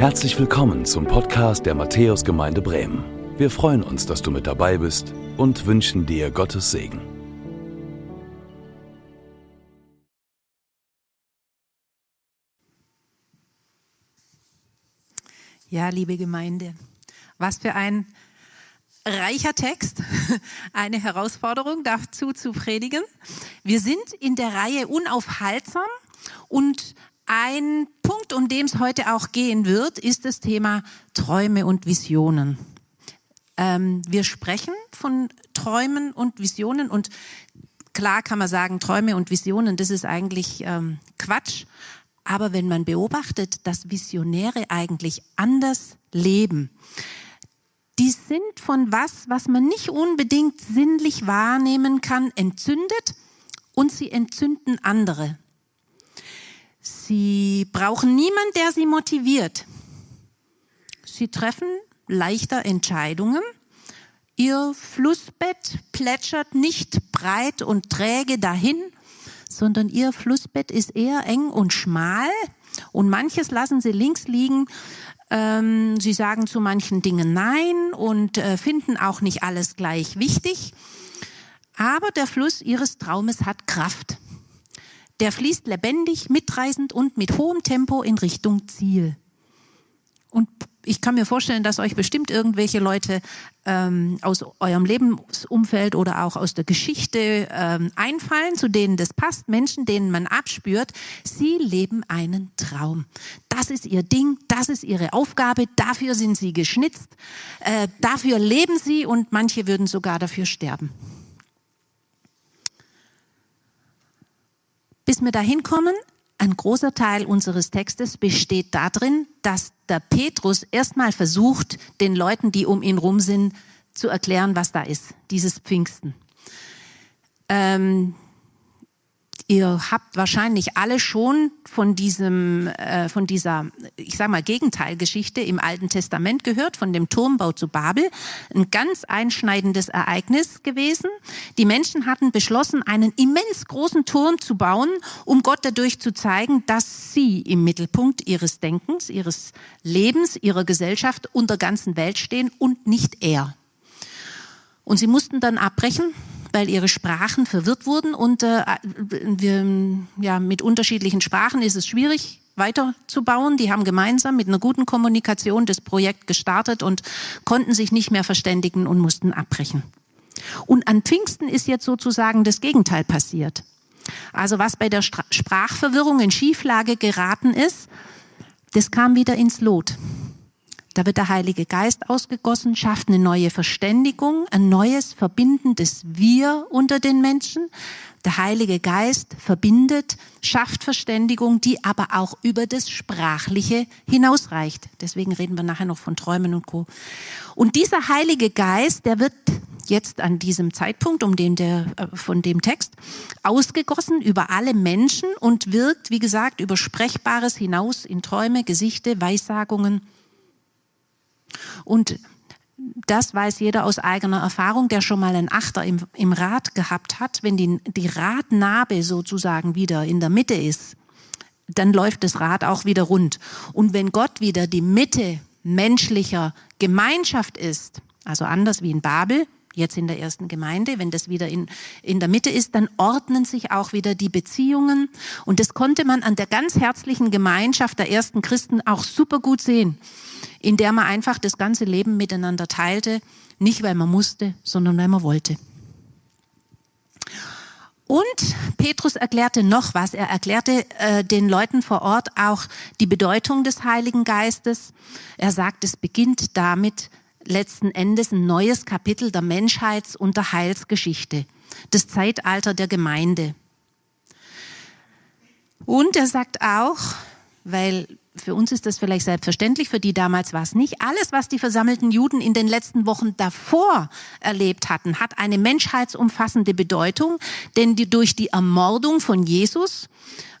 Herzlich willkommen zum Podcast der Matthäusgemeinde Bremen. Wir freuen uns, dass du mit dabei bist und wünschen dir Gottes Segen. Ja, liebe Gemeinde, was für ein reicher Text, eine Herausforderung dazu zu predigen. Wir sind in der Reihe unaufhaltsam und ein Punkt, um den es heute auch gehen wird, ist das Thema Träume und Visionen. Ähm, wir sprechen von Träumen und Visionen und klar kann man sagen, Träume und Visionen, das ist eigentlich ähm, Quatsch. Aber wenn man beobachtet, dass Visionäre eigentlich anders leben, die sind von was, was man nicht unbedingt sinnlich wahrnehmen kann, entzündet und sie entzünden andere. Sie brauchen niemanden, der sie motiviert. Sie treffen leichter Entscheidungen. Ihr Flussbett plätschert nicht breit und träge dahin, sondern ihr Flussbett ist eher eng und schmal und manches lassen sie links liegen. Ähm, sie sagen zu manchen Dingen Nein und äh, finden auch nicht alles gleich wichtig. Aber der Fluss ihres Traumes hat Kraft. Der fließt lebendig, mitreißend und mit hohem Tempo in Richtung Ziel. Und ich kann mir vorstellen, dass euch bestimmt irgendwelche Leute ähm, aus eurem Lebensumfeld oder auch aus der Geschichte ähm, einfallen, zu denen das passt, Menschen, denen man abspürt, sie leben einen Traum. Das ist ihr Ding, das ist ihre Aufgabe, dafür sind sie geschnitzt, äh, dafür leben sie und manche würden sogar dafür sterben. Bis wir dahin kommen, ein großer Teil unseres Textes besteht darin, dass der Petrus erstmal versucht, den Leuten, die um ihn rum sind, zu erklären, was da ist, dieses Pfingsten. Ähm, Ihr habt wahrscheinlich alle schon von diesem, äh, von dieser, ich sag mal Gegenteilgeschichte im Alten Testament gehört, von dem Turmbau zu Babel. Ein ganz einschneidendes Ereignis gewesen. Die Menschen hatten beschlossen, einen immens großen Turm zu bauen, um Gott dadurch zu zeigen, dass sie im Mittelpunkt ihres Denkens, ihres Lebens, ihrer Gesellschaft und der ganzen Welt stehen und nicht er. Und sie mussten dann abbrechen weil ihre Sprachen verwirrt wurden und äh, wir, ja, mit unterschiedlichen Sprachen ist es schwierig weiterzubauen. Die haben gemeinsam mit einer guten Kommunikation das Projekt gestartet und konnten sich nicht mehr verständigen und mussten abbrechen. Und an Pfingsten ist jetzt sozusagen das Gegenteil passiert. Also was bei der Sprachverwirrung in Schieflage geraten ist, das kam wieder ins Lot. Da wird der Heilige Geist ausgegossen, schafft eine neue Verständigung, ein neues verbindendes Wir unter den Menschen. Der Heilige Geist verbindet, schafft Verständigung, die aber auch über das Sprachliche hinausreicht. Deswegen reden wir nachher noch von Träumen und Co. Und dieser Heilige Geist, der wird jetzt an diesem Zeitpunkt, um den der, äh, von dem Text, ausgegossen über alle Menschen und wirkt, wie gesagt, über Sprechbares hinaus in Träume, Gesichte, Weissagungen und das weiß jeder aus eigener Erfahrung, der schon mal einen Achter im, im Rad gehabt hat. Wenn die, die Radnabe sozusagen wieder in der Mitte ist, dann läuft das Rad auch wieder rund. Und wenn Gott wieder die Mitte menschlicher Gemeinschaft ist, also anders wie in Babel, jetzt in der ersten Gemeinde, wenn das wieder in, in der Mitte ist, dann ordnen sich auch wieder die Beziehungen. Und das konnte man an der ganz herzlichen Gemeinschaft der ersten Christen auch super gut sehen in der man einfach das ganze Leben miteinander teilte, nicht weil man musste, sondern weil man wollte. Und Petrus erklärte noch was. Er erklärte äh, den Leuten vor Ort auch die Bedeutung des Heiligen Geistes. Er sagt, es beginnt damit letzten Endes ein neues Kapitel der Menschheits- und der Heilsgeschichte, das Zeitalter der Gemeinde. Und er sagt auch, weil für uns ist das vielleicht selbstverständlich, für die damals war es nicht. Alles, was die versammelten Juden in den letzten Wochen davor erlebt hatten, hat eine menschheitsumfassende Bedeutung, denn die, durch die Ermordung von Jesus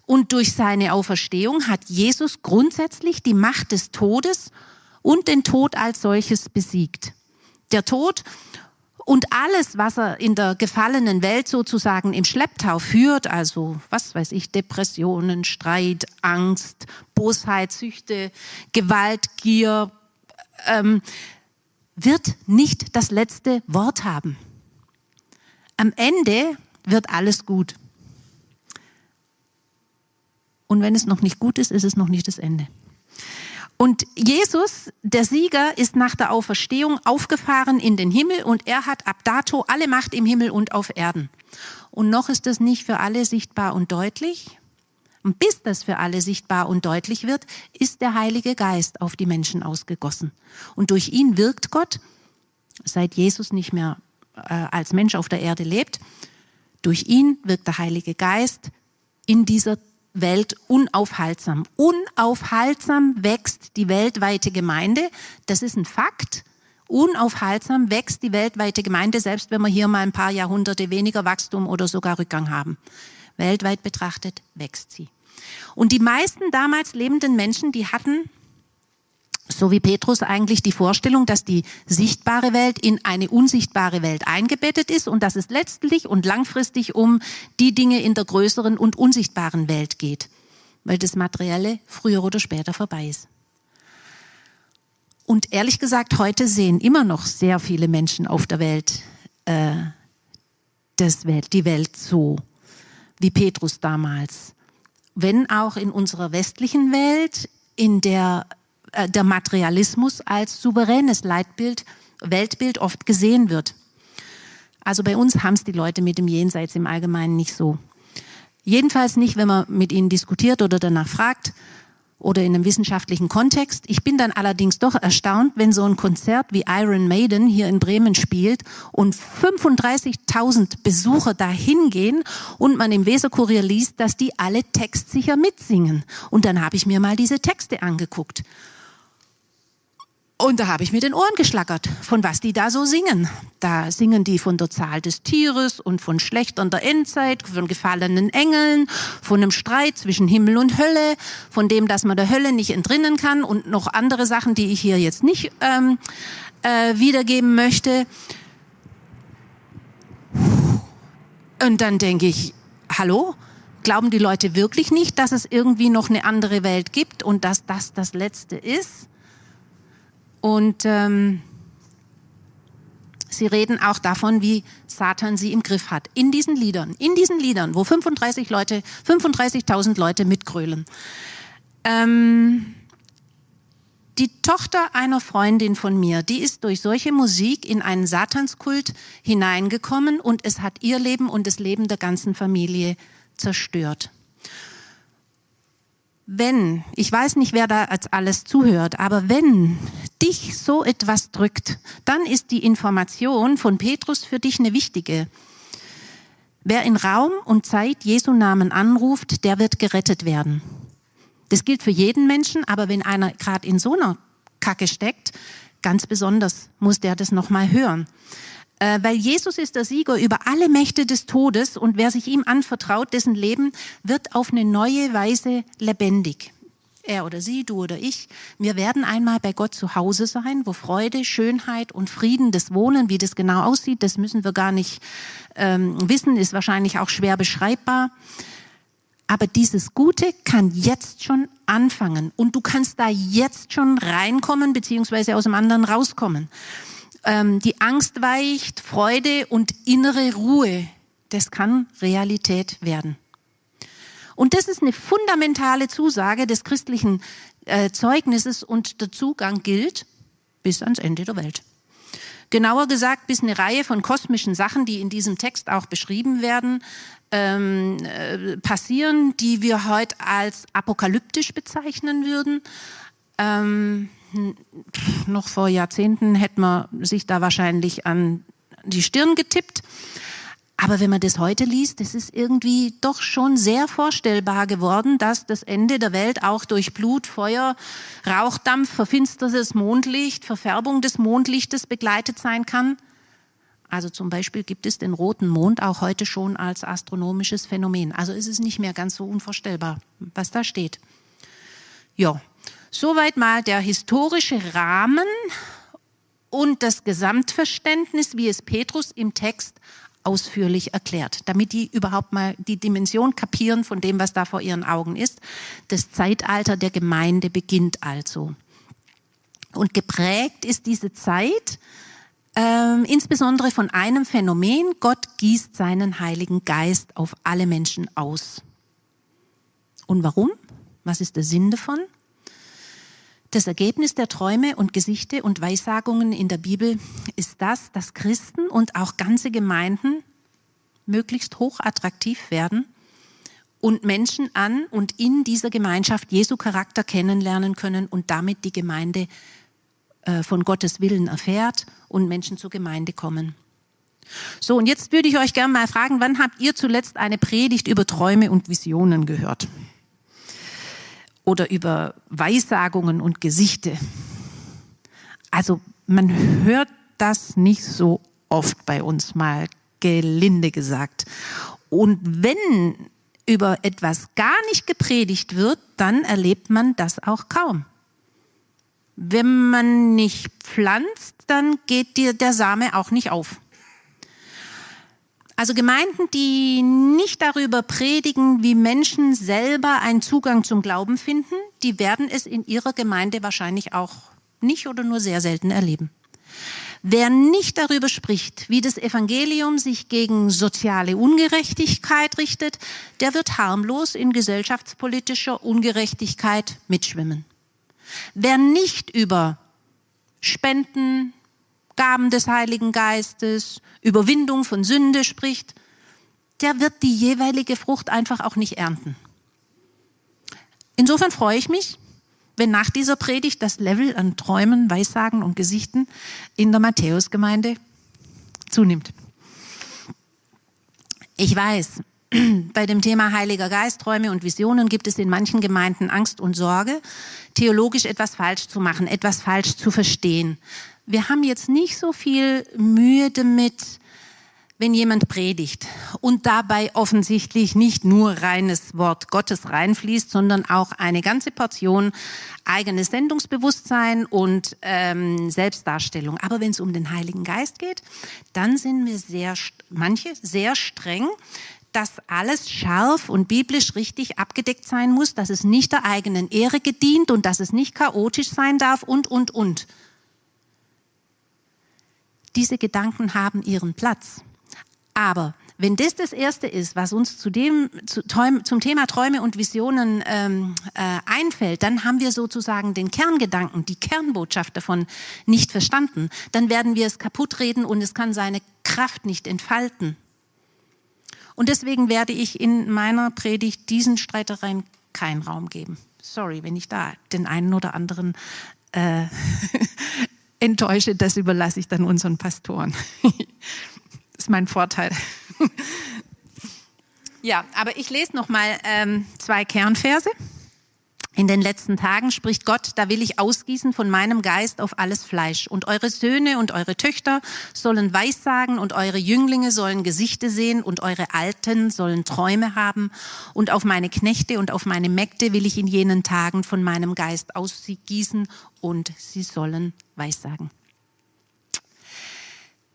und durch seine Auferstehung hat Jesus grundsätzlich die Macht des Todes und den Tod als solches besiegt. Der Tod Und alles, was er in der gefallenen Welt sozusagen im Schlepptau führt, also was weiß ich, Depressionen, Streit, Angst, Bosheit, Süchte, Gewalt, Gier, ähm, wird nicht das letzte Wort haben. Am Ende wird alles gut. Und wenn es noch nicht gut ist, ist es noch nicht das Ende. Und Jesus, der Sieger, ist nach der Auferstehung aufgefahren in den Himmel und er hat ab dato alle Macht im Himmel und auf Erden. Und noch ist das nicht für alle sichtbar und deutlich. Und bis das für alle sichtbar und deutlich wird, ist der Heilige Geist auf die Menschen ausgegossen. Und durch ihn wirkt Gott, seit Jesus nicht mehr äh, als Mensch auf der Erde lebt, durch ihn wirkt der Heilige Geist in dieser Welt unaufhaltsam. Unaufhaltsam wächst die weltweite Gemeinde. Das ist ein Fakt. Unaufhaltsam wächst die weltweite Gemeinde, selbst wenn wir hier mal ein paar Jahrhunderte weniger Wachstum oder sogar Rückgang haben. Weltweit betrachtet wächst sie. Und die meisten damals lebenden Menschen, die hatten so wie Petrus eigentlich die Vorstellung, dass die sichtbare Welt in eine unsichtbare Welt eingebettet ist und dass es letztlich und langfristig um die Dinge in der größeren und unsichtbaren Welt geht, weil das Materielle früher oder später vorbei ist. Und ehrlich gesagt, heute sehen immer noch sehr viele Menschen auf der Welt, äh, das Welt die Welt so, wie Petrus damals. Wenn auch in unserer westlichen Welt, in der äh, der Materialismus als souveränes Leitbild, Weltbild oft gesehen wird. Also bei uns haben es die Leute mit dem Jenseits im Allgemeinen nicht so. Jedenfalls nicht, wenn man mit ihnen diskutiert oder danach fragt oder in einem wissenschaftlichen Kontext. Ich bin dann allerdings doch erstaunt, wenn so ein Konzert wie Iron Maiden hier in Bremen spielt und 35.000 Besucher dahin gehen und man im Weserkurier liest, dass die alle textsicher mitsingen. Und dann habe ich mir mal diese Texte angeguckt. Und da habe ich mir den Ohren geschlackert, von was die da so singen. Da singen die von der Zahl des Tieres und von Schlechtern der Endzeit, von gefallenen Engeln, von einem Streit zwischen Himmel und Hölle, von dem, dass man der Hölle nicht entrinnen kann und noch andere Sachen, die ich hier jetzt nicht ähm, äh, wiedergeben möchte. Und dann denke ich, hallo? Glauben die Leute wirklich nicht, dass es irgendwie noch eine andere Welt gibt und dass das das Letzte ist? Und ähm, sie reden auch davon, wie Satan sie im Griff hat. In diesen Liedern, in diesen Liedern, wo 35 Leute, 35.000 Leute mitgrölen. Ähm, die Tochter einer Freundin von mir, die ist durch solche Musik in einen Satanskult hineingekommen und es hat ihr Leben und das Leben der ganzen Familie zerstört wenn, ich weiß nicht, wer da als alles zuhört, aber wenn dich so etwas drückt, dann ist die Information von Petrus für dich eine wichtige. Wer in Raum und Zeit Jesu Namen anruft, der wird gerettet werden. Das gilt für jeden Menschen, aber wenn einer gerade in so einer Kacke steckt, ganz besonders muss der das nochmal hören. Äh, weil Jesus ist der Sieger über alle Mächte des Todes und wer sich ihm anvertraut, dessen Leben wird auf eine neue Weise lebendig. Er oder sie, du oder ich, wir werden einmal bei Gott zu Hause sein, wo Freude, Schönheit und Frieden des Wohnen, wie das genau aussieht, das müssen wir gar nicht ähm, wissen, ist wahrscheinlich auch schwer beschreibbar. Aber dieses Gute kann jetzt schon anfangen und du kannst da jetzt schon reinkommen, beziehungsweise aus dem anderen rauskommen ähm, die Angst weicht, Freude und innere Ruhe, das kann Realität werden. Und das ist eine fundamentale Zusage des christlichen äh, Zeugnisses und der Zugang gilt bis ans Ende der Welt. Genauer gesagt, bis eine Reihe von kosmischen Sachen, die in diesem Text auch beschrieben werden, ähm, äh, passieren, die wir heute als apokalyptisch bezeichnen würden. Ähm, noch vor Jahrzehnten hätte man sich da wahrscheinlich an die Stirn getippt. Aber wenn man das heute liest, das ist irgendwie doch schon sehr vorstellbar geworden, dass das Ende der Welt auch durch Blut, Feuer, Rauchdampf, verfinstertes Mondlicht, Verfärbung des Mondlichtes begleitet sein kann. Also zum Beispiel gibt es den roten Mond auch heute schon als astronomisches Phänomen. Also ist es nicht mehr ganz so unvorstellbar, was da steht. Ja, Soweit mal der historische Rahmen und das Gesamtverständnis, wie es Petrus im Text ausführlich erklärt, damit die überhaupt mal die Dimension kapieren von dem, was da vor ihren Augen ist. Das Zeitalter der Gemeinde beginnt also. Und geprägt ist diese Zeit ähm, insbesondere von einem Phänomen, Gott gießt seinen Heiligen Geist auf alle Menschen aus. Und warum? Was ist der Sinn davon? Das Ergebnis der Träume und Gesichte und Weissagungen in der Bibel ist das, dass Christen und auch ganze Gemeinden möglichst hochattraktiv werden und Menschen an und in dieser Gemeinschaft Jesu Charakter kennenlernen können und damit die Gemeinde äh, von Gottes Willen erfährt und Menschen zur Gemeinde kommen. So, und jetzt würde ich euch gerne mal fragen, wann habt ihr zuletzt eine Predigt über Träume und Visionen gehört? Oder über Weissagungen und Gesichte? Also man hört das nicht so oft bei uns, mal gelinde gesagt. Und wenn über etwas gar nicht gepredigt wird, dann erlebt man das auch kaum. Wenn man nicht pflanzt, dann geht dir der Same auch nicht auf. Also Gemeinden, die nicht darüber predigen, wie Menschen selber einen Zugang zum Glauben finden, die werden es in ihrer Gemeinde wahrscheinlich auch nicht oder nur sehr selten erleben. Wer nicht darüber spricht, wie das Evangelium sich gegen soziale Ungerechtigkeit richtet, der wird harmlos in gesellschaftspolitischer Ungerechtigkeit mitschwimmen. Wer nicht über Spenden, Gaben des Heiligen Geistes, Überwindung von Sünde spricht, der wird die jeweilige Frucht einfach auch nicht ernten. Insofern freue ich mich, wenn nach dieser Predigt das Level an Träumen, Weissagen und Gesichten in der Matthäusgemeinde zunimmt. Ich weiß, bei dem Thema Heiliger Geist, Träume und Visionen gibt es in manchen Gemeinden Angst und Sorge, theologisch etwas falsch zu machen, etwas falsch zu verstehen. Wir haben jetzt nicht so viel Mühe damit, wenn jemand predigt und dabei offensichtlich nicht nur reines Wort Gottes reinfließt, sondern auch eine ganze Portion eigenes Sendungsbewusstsein und ähm, Selbstdarstellung. Aber wenn es um den Heiligen Geist geht, dann sind wir sehr, manche sehr streng, dass alles scharf und biblisch richtig abgedeckt sein muss, dass es nicht der eigenen Ehre gedient und dass es nicht chaotisch sein darf und, und, und. Diese Gedanken haben ihren Platz. Aber wenn das das Erste ist, was uns zu dem, zu, zum Thema Träume und Visionen ähm, äh, einfällt, dann haben wir sozusagen den Kerngedanken, die Kernbotschaft davon nicht verstanden. Dann werden wir es kaputt reden und es kann seine Kraft nicht entfalten. Und deswegen werde ich in meiner Predigt diesen Streitereien keinen Raum geben. Sorry, wenn ich da den einen oder anderen äh, enttäusche, das überlasse ich dann unseren Pastoren. das ist mein Vorteil. ja, aber ich lese noch mal ähm, zwei Kernverse. In den letzten Tagen spricht Gott, da will ich ausgießen von meinem Geist auf alles Fleisch. Und eure Söhne und eure Töchter sollen Weissagen und eure Jünglinge sollen Gesichte sehen und eure Alten sollen Träume haben. Und auf meine Knechte und auf meine Mägde will ich in jenen Tagen von meinem Geist ausgießen und sie sollen Weissagen.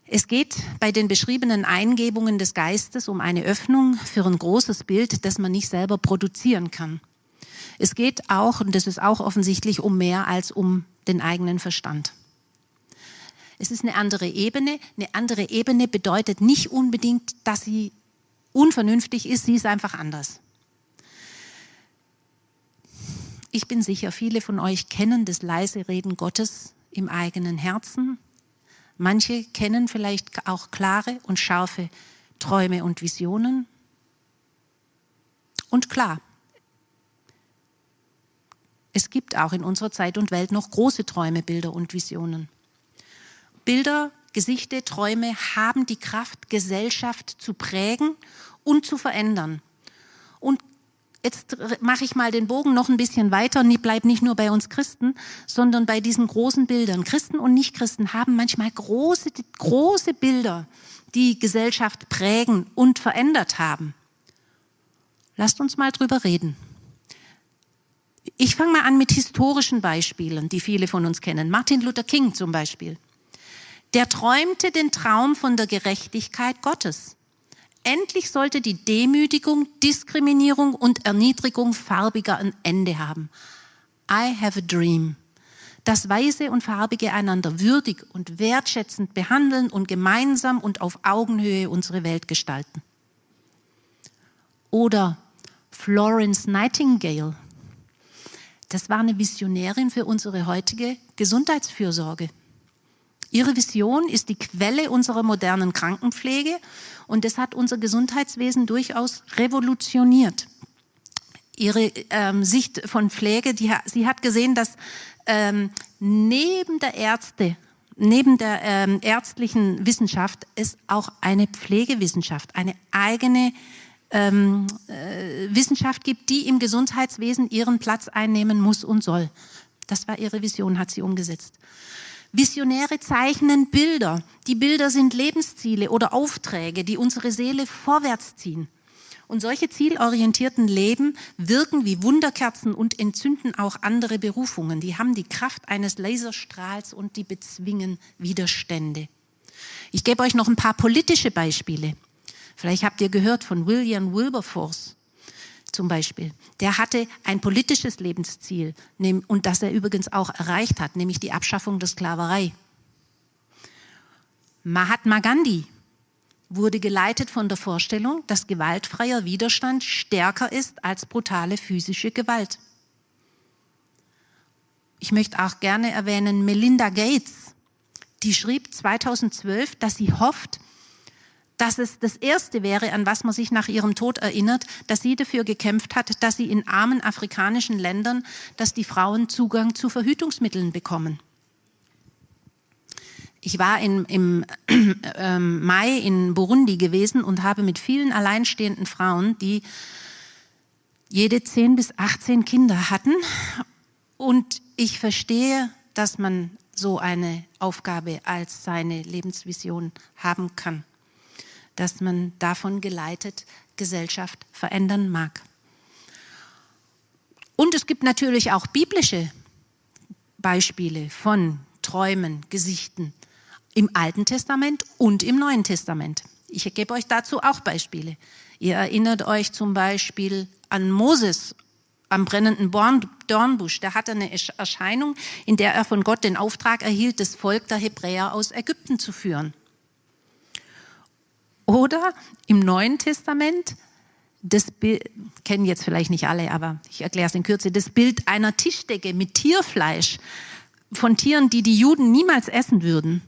Es geht bei den beschriebenen Eingebungen des Geistes um eine Öffnung für ein großes Bild, das man nicht selber produzieren kann. Es geht auch, und das ist auch offensichtlich, um mehr als um den eigenen Verstand. Es ist eine andere Ebene. Eine andere Ebene bedeutet nicht unbedingt, dass sie unvernünftig ist, sie ist einfach anders. Ich bin sicher, viele von euch kennen das leise Reden Gottes im eigenen Herzen. Manche kennen vielleicht auch klare und scharfe Träume und Visionen. Und klar, es gibt auch in unserer Zeit und Welt noch große Träume, Bilder und Visionen. Bilder, Gesichte, Träume haben die Kraft, Gesellschaft zu prägen und zu verändern. Und jetzt mache ich mal den Bogen noch ein bisschen weiter und bleib nicht nur bei uns Christen, sondern bei diesen großen Bildern. Christen und Nichtchristen haben manchmal große, große Bilder, die Gesellschaft prägen und verändert haben. Lasst uns mal drüber reden. Ich fange mal an mit historischen Beispielen, die viele von uns kennen. Martin Luther King zum Beispiel. Der träumte den Traum von der Gerechtigkeit Gottes. Endlich sollte die Demütigung, Diskriminierung und Erniedrigung farbiger ein Ende haben. I have a dream. Das Weiße und Farbige einander würdig und wertschätzend behandeln und gemeinsam und auf Augenhöhe unsere Welt gestalten. Oder Florence Nightingale. Das war eine Visionärin für unsere heutige Gesundheitsfürsorge. Ihre Vision ist die Quelle unserer modernen Krankenpflege und das hat unser Gesundheitswesen durchaus revolutioniert. Ihre ähm, Sicht von Pflege, die, sie hat gesehen, dass ähm, neben der Ärzte, neben der ähm, ärztlichen Wissenschaft es auch eine Pflegewissenschaft, eine eigene ähm, äh, Wissenschaft gibt, die im Gesundheitswesen ihren Platz einnehmen muss und soll. Das war ihre Vision, hat sie umgesetzt. Visionäre zeichnen Bilder. Die Bilder sind Lebensziele oder Aufträge, die unsere Seele vorwärts ziehen. Und solche zielorientierten Leben wirken wie Wunderkerzen und entzünden auch andere Berufungen. Die haben die Kraft eines Laserstrahls und die bezwingen Widerstände. Ich gebe euch noch ein paar politische Beispiele. Vielleicht habt ihr gehört von William Wilberforce zum Beispiel. Der hatte ein politisches Lebensziel und das er übrigens auch erreicht hat, nämlich die Abschaffung der Sklaverei. Mahatma Gandhi wurde geleitet von der Vorstellung, dass gewaltfreier Widerstand stärker ist als brutale physische Gewalt. Ich möchte auch gerne erwähnen Melinda Gates. Die schrieb 2012, dass sie hofft, dass es das Erste wäre, an was man sich nach ihrem Tod erinnert, dass sie dafür gekämpft hat, dass sie in armen afrikanischen Ländern, dass die Frauen Zugang zu Verhütungsmitteln bekommen. Ich war in, im äh, Mai in Burundi gewesen und habe mit vielen alleinstehenden Frauen, die jede 10 bis 18 Kinder hatten. Und ich verstehe, dass man so eine Aufgabe als seine Lebensvision haben kann dass man davon geleitet Gesellschaft verändern mag. Und es gibt natürlich auch biblische Beispiele von Träumen, Gesichten im Alten Testament und im Neuen Testament. Ich gebe euch dazu auch Beispiele. Ihr erinnert euch zum Beispiel an Moses am brennenden Dornbusch. Der hatte eine Erscheinung, in der er von Gott den Auftrag erhielt, das Volk der Hebräer aus Ägypten zu führen. Oder im Neuen Testament, das Bild, kennen jetzt vielleicht nicht alle, aber ich erkläre es in Kürze, das Bild einer Tischdecke mit Tierfleisch von Tieren, die die Juden niemals essen würden.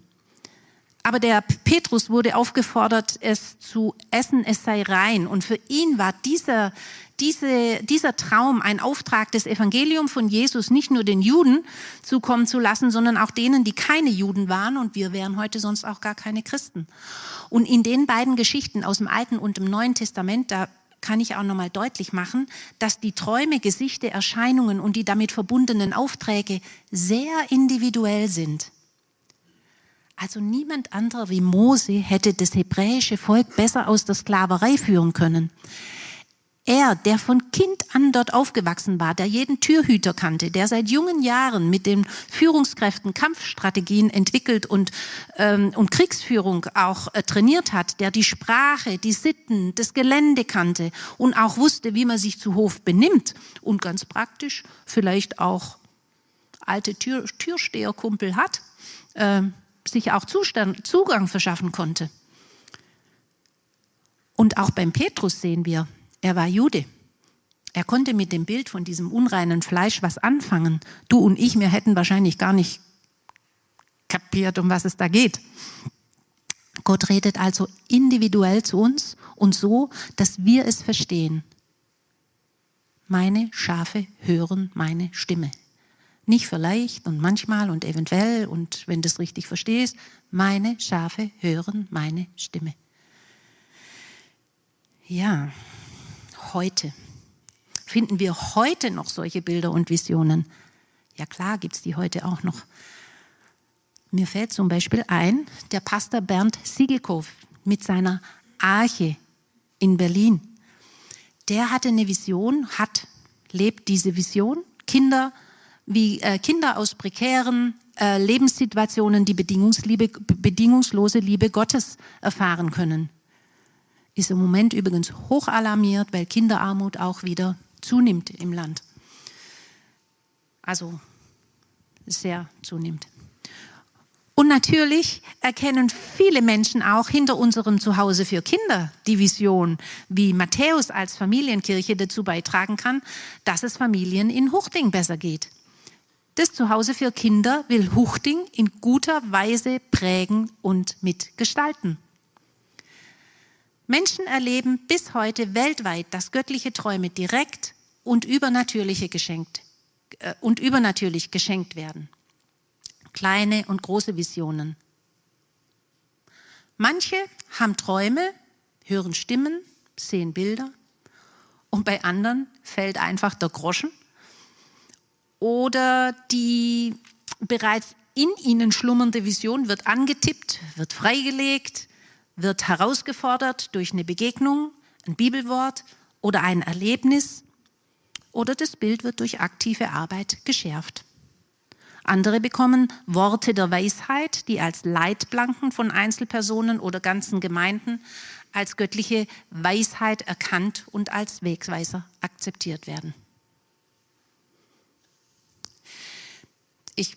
Aber der Petrus wurde aufgefordert, es zu essen, es sei rein. Und für ihn war dieser, diese, dieser Traum ein Auftrag, das Evangelium von Jesus nicht nur den Juden zukommen zu lassen, sondern auch denen, die keine Juden waren. Und wir wären heute sonst auch gar keine Christen. Und in den beiden Geschichten aus dem Alten und dem Neuen Testament, da kann ich auch nochmal deutlich machen, dass die Träume, Gesichter, Erscheinungen und die damit verbundenen Aufträge sehr individuell sind. Also niemand anderer wie Mose hätte das hebräische Volk besser aus der Sklaverei führen können. Er, der von Kind an dort aufgewachsen war, der jeden Türhüter kannte, der seit jungen Jahren mit den Führungskräften Kampfstrategien entwickelt und, ähm, und Kriegsführung auch äh, trainiert hat, der die Sprache, die Sitten, das Gelände kannte und auch wusste, wie man sich zu Hof benimmt und ganz praktisch vielleicht auch alte Tür, Türsteherkumpel hat, äh, sich auch Zustand, Zugang verschaffen konnte. Und auch beim Petrus sehen wir, er war Jude. Er konnte mit dem Bild von diesem unreinen Fleisch was anfangen. Du und ich, wir hätten wahrscheinlich gar nicht kapiert, um was es da geht. Gott redet also individuell zu uns und so, dass wir es verstehen. Meine Schafe hören meine Stimme. Nicht vielleicht und manchmal und eventuell und wenn du es richtig verstehst, meine Schafe hören meine Stimme. Ja, heute? Finden wir heute noch solche Bilder und Visionen? Ja klar, gibt es die heute auch noch. Mir fällt zum Beispiel ein, der Pastor Bernd Siegelkopf mit seiner Arche in Berlin. Der hatte eine Vision, hat, lebt diese Vision, Kinder, wie äh, Kinder aus prekären äh, Lebenssituationen die bedingungslose Liebe Gottes erfahren können. Ist im Moment übrigens hoch alarmiert, weil Kinderarmut auch wieder zunimmt im Land. Also sehr zunimmt. Und natürlich erkennen viele Menschen auch hinter unserem Zuhause für Kinder die Vision, wie Matthäus als Familienkirche dazu beitragen kann, dass es Familien in Huchting besser geht. Das Zuhause für Kinder will Huchting in guter Weise prägen und mitgestalten. Menschen erleben bis heute weltweit, dass göttliche Träume direkt und übernatürliche geschenkt äh, und übernatürlich geschenkt werden kleine und große Visionen. Manche haben Träume, hören Stimmen, sehen Bilder und bei anderen fällt einfach der Groschen oder die bereits in ihnen schlummernde Vision wird angetippt, wird freigelegt, wird herausgefordert durch eine Begegnung, ein Bibelwort oder ein Erlebnis oder das Bild wird durch aktive Arbeit geschärft. Andere bekommen Worte der Weisheit, die als Leitplanken von Einzelpersonen oder ganzen Gemeinden als göttliche Weisheit erkannt und als Wegweiser akzeptiert werden. Ich,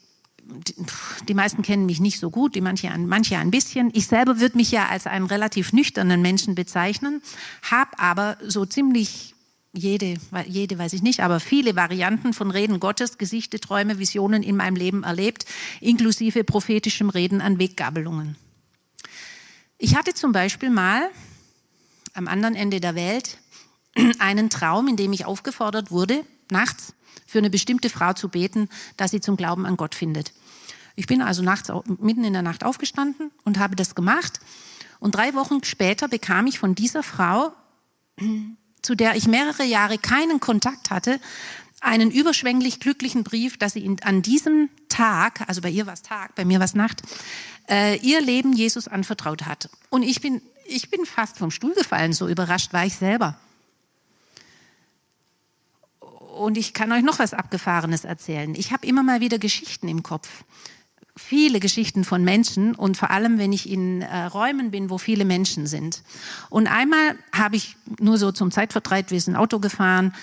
die meisten kennen mich nicht so gut, die manche, manche ein bisschen. Ich selber würde mich ja als einen relativ nüchternen Menschen bezeichnen, habe aber so ziemlich jede, jede weiß ich nicht, aber viele Varianten von Reden Gottes, Gesichte, Träume, Visionen in meinem Leben erlebt, inklusive prophetischem Reden an Weggabelungen. Ich hatte zum Beispiel mal am anderen Ende der Welt einen Traum, in dem ich aufgefordert wurde, nachts für eine bestimmte Frau zu beten, dass sie zum Glauben an Gott findet. Ich bin also nachts, mitten in der Nacht aufgestanden und habe das gemacht. Und drei Wochen später bekam ich von dieser Frau zu der ich mehrere Jahre keinen Kontakt hatte, einen überschwänglich glücklichen Brief, dass sie an diesem Tag, also bei ihr war es Tag, bei mir war es Nacht, äh, ihr Leben Jesus anvertraut hat. Und ich bin, ich bin fast vom Stuhl gefallen, so überrascht war ich selber. Und ich kann euch noch was Abgefahrenes erzählen. Ich habe immer mal wieder Geschichten im Kopf viele Geschichten von Menschen und vor allem, wenn ich in äh, Räumen bin, wo viele Menschen sind. Und einmal habe ich nur so zum Zeitvertreib, wir sind Auto gefahren,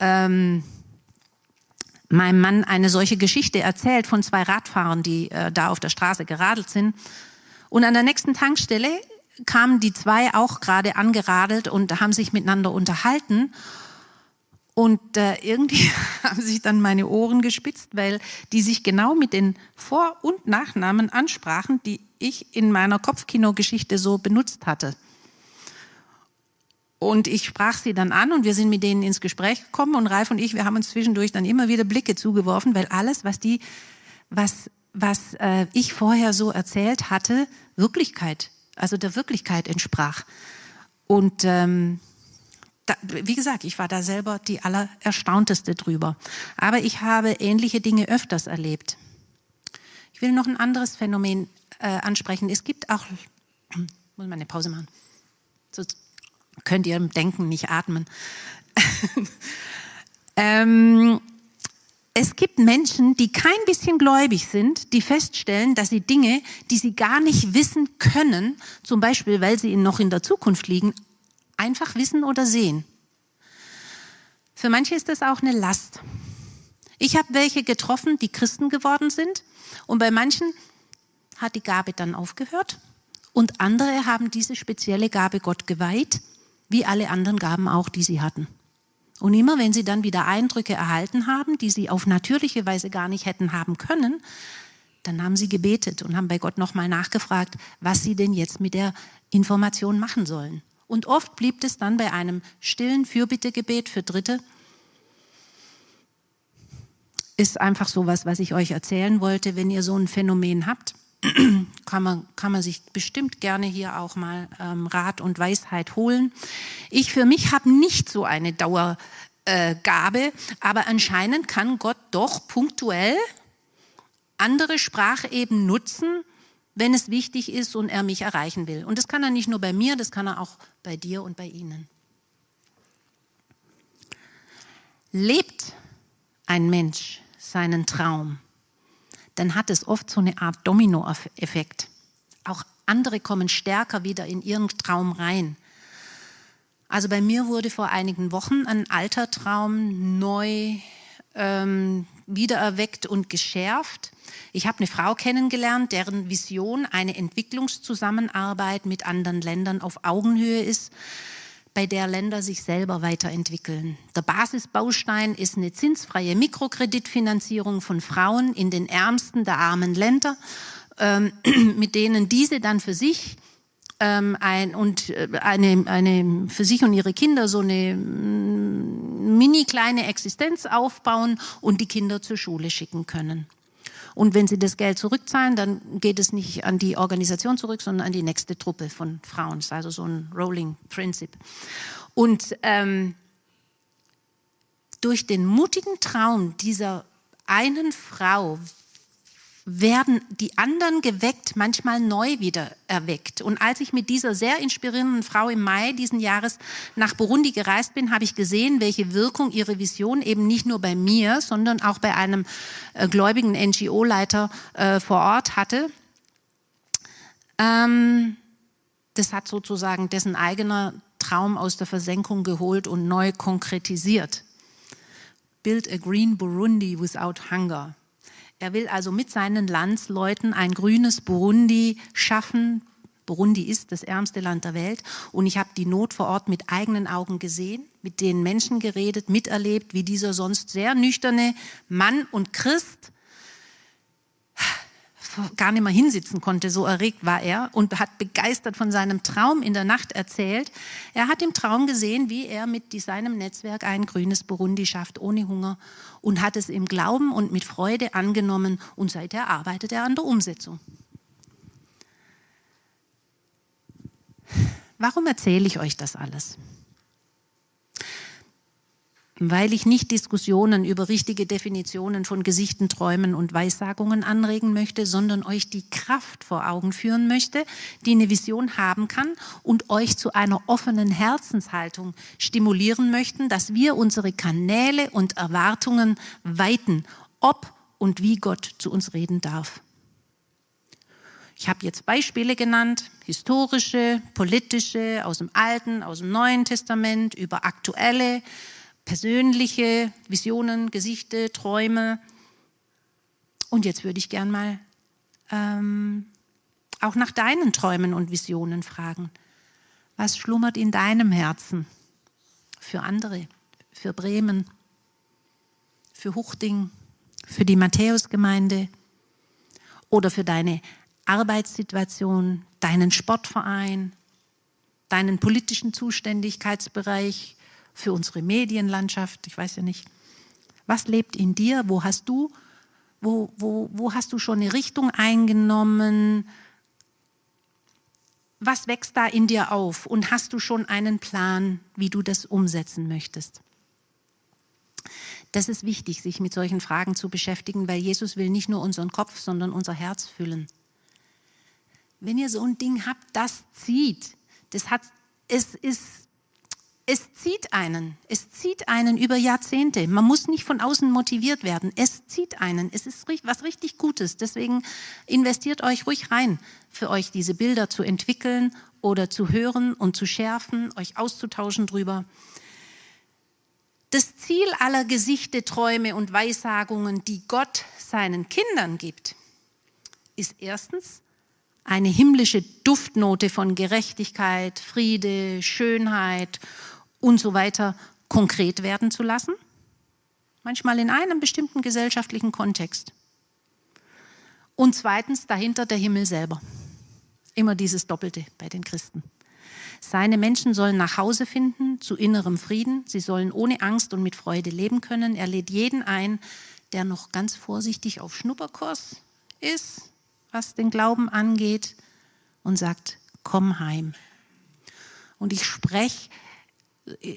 ähm, meinem Mann eine solche Geschichte erzählt von zwei Radfahrern, die äh, da auf der Straße geradelt sind. Und an der nächsten Tankstelle kamen die zwei auch gerade angeradelt und haben sich miteinander unterhalten. Und äh, irgendwie haben sich dann meine Ohren gespitzt, weil die sich genau mit den Vor- und Nachnamen ansprachen, die ich in meiner Kopfkino-Geschichte so benutzt hatte. Und ich sprach sie dann an und wir sind mit denen ins Gespräch gekommen und Ralf und ich, wir haben uns zwischendurch dann immer wieder Blicke zugeworfen, weil alles, was die, was, was äh, ich vorher so erzählt hatte, Wirklichkeit, also der Wirklichkeit entsprach. Und ähm, da, wie gesagt, ich war da selber die allererstaunteste drüber. Aber ich habe ähnliche Dinge öfters erlebt. Ich will noch ein anderes Phänomen äh, ansprechen. Es gibt auch, muss man eine Pause machen, so könnt ihr im Denken nicht atmen. ähm, es gibt Menschen, die kein bisschen gläubig sind, die feststellen, dass sie Dinge, die sie gar nicht wissen können, zum Beispiel weil sie noch in der Zukunft liegen, einfach wissen oder sehen. Für manche ist das auch eine Last. Ich habe welche getroffen, die Christen geworden sind und bei manchen hat die Gabe dann aufgehört und andere haben diese spezielle Gabe Gott geweiht, wie alle anderen Gaben auch, die sie hatten. Und immer wenn sie dann wieder Eindrücke erhalten haben, die sie auf natürliche Weise gar nicht hätten haben können, dann haben sie gebetet und haben bei Gott nochmal nachgefragt, was sie denn jetzt mit der Information machen sollen. Und oft blieb es dann bei einem stillen Fürbittegebet für Dritte. Ist einfach so was, was ich euch erzählen wollte. Wenn ihr so ein Phänomen habt, kann man, kann man sich bestimmt gerne hier auch mal ähm, Rat und Weisheit holen. Ich für mich habe nicht so eine Dauergabe, äh, aber anscheinend kann Gott doch punktuell andere Spracheben nutzen, wenn es wichtig ist und er mich erreichen will. Und das kann er nicht nur bei mir, das kann er auch bei dir und bei Ihnen. Lebt ein Mensch seinen Traum, dann hat es oft so eine Art Domino-Effekt. Auch andere kommen stärker wieder in ihren Traum rein. Also bei mir wurde vor einigen Wochen ein alter Traum neu ähm, wiedererweckt und geschärft. Ich habe eine Frau kennengelernt, deren Vision eine Entwicklungszusammenarbeit mit anderen Ländern auf Augenhöhe ist, bei der Länder sich selber weiterentwickeln. Der Basisbaustein ist eine zinsfreie Mikrokreditfinanzierung von Frauen in den ärmsten der armen Länder, ähm, mit denen diese dann für sich ähm, ein, und äh, eine, eine für sich und ihre Kinder so eine mm, mini kleine Existenz aufbauen und die Kinder zur Schule schicken können. Und wenn sie das Geld zurückzahlen, dann geht es nicht an die Organisation zurück, sondern an die nächste Truppe von Frauen. Das ist also so ein Rolling Prinzip. Und ähm, durch den mutigen Traum dieser einen Frau werden die anderen geweckt, manchmal neu wieder erweckt. Und als ich mit dieser sehr inspirierenden Frau im Mai diesen Jahres nach Burundi gereist bin, habe ich gesehen, welche Wirkung ihre Vision eben nicht nur bei mir, sondern auch bei einem äh, gläubigen NGO-Leiter äh, vor Ort hatte. Ähm, das hat sozusagen dessen eigener Traum aus der Versenkung geholt und neu konkretisiert. Build a green Burundi without hunger. Er will also mit seinen Landsleuten ein grünes Burundi schaffen. Burundi ist das ärmste Land der Welt und ich habe die Not vor Ort mit eigenen Augen gesehen, mit den Menschen geredet, miterlebt, wie dieser sonst sehr nüchterne Mann und Christ gar nicht mehr hinsitzen konnte, so erregt war er und hat begeistert von seinem Traum in der Nacht erzählt. Er hat im Traum gesehen, wie er mit seinem Netzwerk ein grünes Burundi schafft, ohne Hunger und hat es im Glauben und mit Freude angenommen und seither arbeitet er an der Umsetzung. Warum erzähle ich euch das alles? Weil ich nicht Diskussionen über richtige Definitionen von Gesichten, Träumen und Weissagungen anregen möchte, sondern euch die Kraft vor Augen führen möchte, die eine Vision haben kann und euch zu einer offenen Herzenshaltung stimulieren möchten, dass wir unsere Kanäle und Erwartungen weiten, ob und wie Gott zu uns reden darf. Ich habe jetzt Beispiele genannt, historische, politische, aus dem Alten, aus dem Neuen Testament, über aktuelle, persönliche Visionen, Gesichte, Träume. Und jetzt würde ich gern mal ähm, auch nach deinen Träumen und Visionen fragen. Was schlummert in deinem Herzen für andere, für Bremen, für Huchting, für die Matthäusgemeinde oder für deine Arbeitssituation, deinen Sportverein, deinen politischen Zuständigkeitsbereich, für unsere Medienlandschaft, ich weiß ja nicht. Was lebt in dir? Wo hast du, wo, wo, wo hast du schon eine Richtung eingenommen? Was wächst da in dir auf? Und hast du schon einen Plan, wie du das umsetzen möchtest? Das ist wichtig, sich mit solchen Fragen zu beschäftigen, weil Jesus will nicht nur unseren Kopf, sondern unser Herz füllen. Wenn ihr so ein Ding habt, das zieht. Das hat, es ist es zieht einen. Es zieht einen über Jahrzehnte. Man muss nicht von außen motiviert werden. Es zieht einen. Es ist was richtig Gutes. Deswegen investiert euch ruhig rein, für euch diese Bilder zu entwickeln oder zu hören und zu schärfen, euch auszutauschen drüber. Das Ziel aller Gesichte, Träume und Weissagungen, die Gott seinen Kindern gibt, ist erstens eine himmlische Duftnote von Gerechtigkeit, Friede, Schönheit und so weiter konkret werden zu lassen, manchmal in einem bestimmten gesellschaftlichen Kontext. Und zweitens dahinter der Himmel selber. Immer dieses Doppelte bei den Christen. Seine Menschen sollen nach Hause finden zu innerem Frieden. Sie sollen ohne Angst und mit Freude leben können. Er lädt jeden ein, der noch ganz vorsichtig auf Schnupperkurs ist, was den Glauben angeht, und sagt, komm heim. Und ich spreche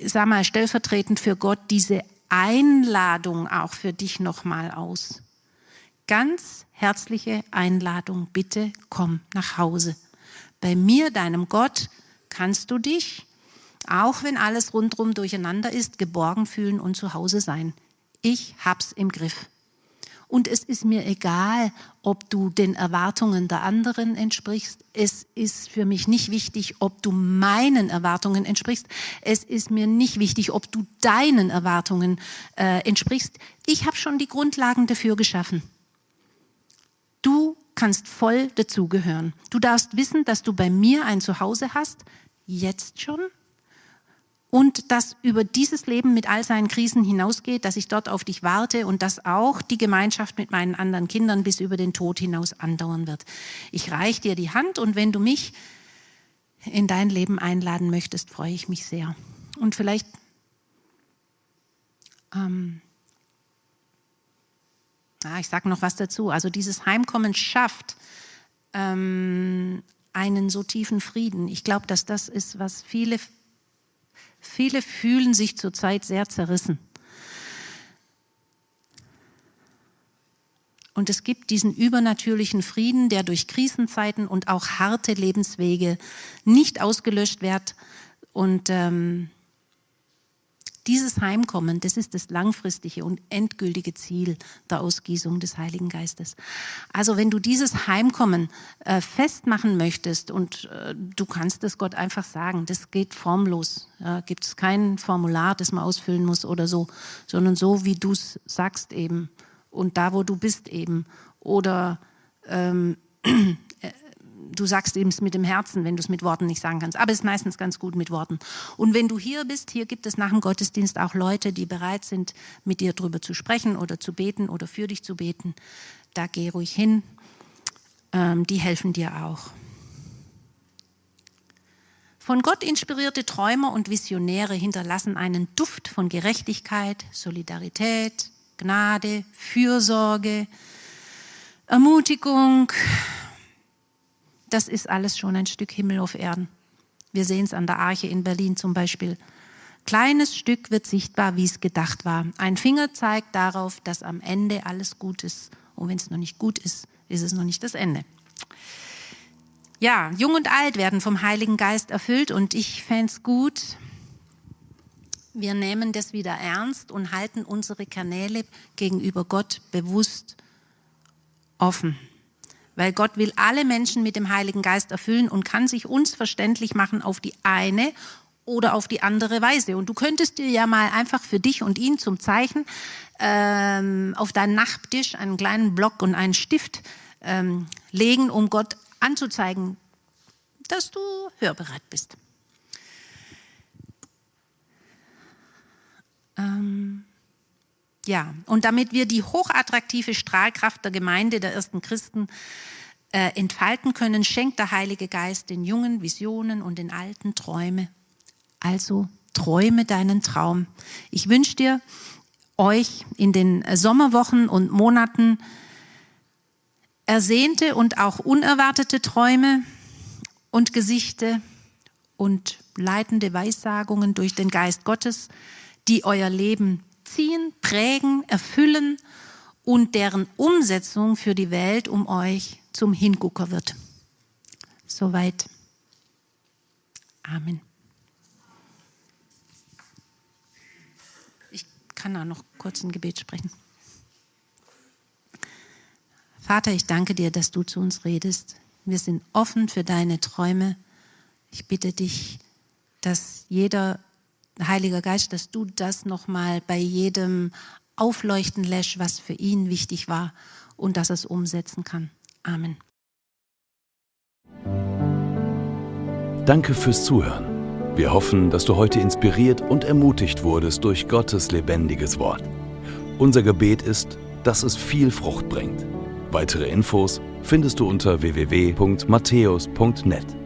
sag mal, stellvertretend für Gott diese Einladung auch für dich nochmal aus. Ganz herzliche Einladung, bitte komm nach Hause. Bei mir, deinem Gott, kannst du dich, auch wenn alles rundrum durcheinander ist, geborgen fühlen und zu Hause sein. Ich hab's im Griff. Und es ist mir egal, ob du den Erwartungen der anderen entsprichst. Es ist für mich nicht wichtig, ob du meinen Erwartungen entsprichst. Es ist mir nicht wichtig, ob du deinen Erwartungen äh, entsprichst. Ich habe schon die Grundlagen dafür geschaffen. Du kannst voll dazugehören. Du darfst wissen, dass du bei mir ein Zuhause hast, jetzt schon und das über dieses Leben mit all seinen Krisen hinausgeht, dass ich dort auf dich warte und dass auch die Gemeinschaft mit meinen anderen Kindern bis über den Tod hinaus andauern wird. Ich reich dir die Hand und wenn du mich in dein Leben einladen möchtest, freue ich mich sehr. Und vielleicht ähm, ah, ich sage noch was dazu. Also dieses Heimkommen schafft ähm, einen so tiefen Frieden. Ich glaube, dass das ist, was viele Viele fühlen sich zurzeit sehr zerrissen. Und es gibt diesen übernatürlichen Frieden, der durch Krisenzeiten und auch harte Lebenswege nicht ausgelöscht wird und ähm, dieses Heimkommen, das ist das langfristige und endgültige Ziel der Ausgießung des Heiligen Geistes. Also wenn du dieses Heimkommen äh, festmachen möchtest und äh, du kannst es Gott einfach sagen, das geht formlos. Äh, Gibt es kein Formular, das man ausfüllen muss oder so, sondern so, wie du es sagst eben und da, wo du bist eben. Oder ähm, du sagst eben es mit dem Herzen, wenn du es mit Worten nicht sagen kannst. Aber es ist meistens ganz gut mit Worten. Und wenn du hier bist, hier gibt es nach dem Gottesdienst auch Leute, die bereit sind, mit dir drüber zu sprechen oder zu beten oder für dich zu beten. Da geh ruhig hin. Ähm, die helfen dir auch. Von Gott inspirierte Träumer und Visionäre hinterlassen einen Duft von Gerechtigkeit, Solidarität, Gnade, Fürsorge, Ermutigung, das ist alles schon ein Stück Himmel auf Erden. Wir sehen es an der Arche in Berlin zum Beispiel. Kleines Stück wird sichtbar, wie es gedacht war. Ein Finger zeigt darauf, dass am Ende alles gut ist. Und wenn es noch nicht gut ist, ist es noch nicht das Ende. Ja, jung und alt werden vom Heiligen Geist erfüllt und ich fände es gut, wir nehmen das wieder ernst und halten unsere Kanäle gegenüber Gott bewusst offen weil Gott will alle Menschen mit dem Heiligen Geist erfüllen und kann sich uns verständlich machen auf die eine oder auf die andere Weise. Und du könntest dir ja mal einfach für dich und ihn zum Zeichen ähm, auf deinen Nachttisch einen kleinen Block und einen Stift ähm, legen, um Gott anzuzeigen, dass du hörbereit bist. Ähm ja, und damit wir die hochattraktive Strahlkraft der Gemeinde der ersten Christen äh, entfalten können, schenkt der Heilige Geist den Jungen Visionen und den Alten Träume. Also träume deinen Traum. Ich wünsche dir euch in den Sommerwochen und Monaten ersehnte und auch unerwartete Träume und Gesichte und leitende Weissagungen durch den Geist Gottes, die euer Leben ziehen, prägen, erfüllen und deren Umsetzung für die Welt um euch zum Hingucker wird. Soweit. Amen. Ich kann auch noch kurz ein Gebet sprechen. Vater, ich danke dir, dass du zu uns redest. Wir sind offen für deine Träume. Ich bitte dich, dass jeder Heiliger Geist, dass du das nochmal bei jedem aufleuchten lässt, was für ihn wichtig war und dass er es umsetzen kann. Amen. Danke fürs Zuhören. Wir hoffen, dass du heute inspiriert und ermutigt wurdest durch Gottes lebendiges Wort. Unser Gebet ist, dass es viel Frucht bringt. Weitere Infos findest du unter www.matthäus.net.